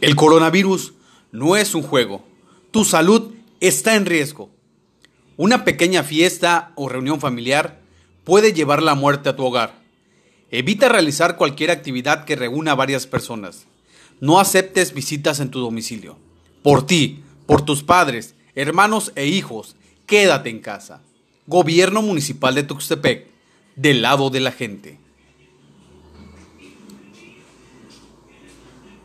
El coronavirus no es un juego. Tu salud está en riesgo. Una pequeña fiesta o reunión familiar puede llevar la muerte a tu hogar. Evita realizar cualquier actividad que reúna a varias personas. No aceptes visitas en tu domicilio. Por ti, por tus padres, hermanos e hijos, quédate en casa. Gobierno Municipal de Tuxtepec, del lado de la gente.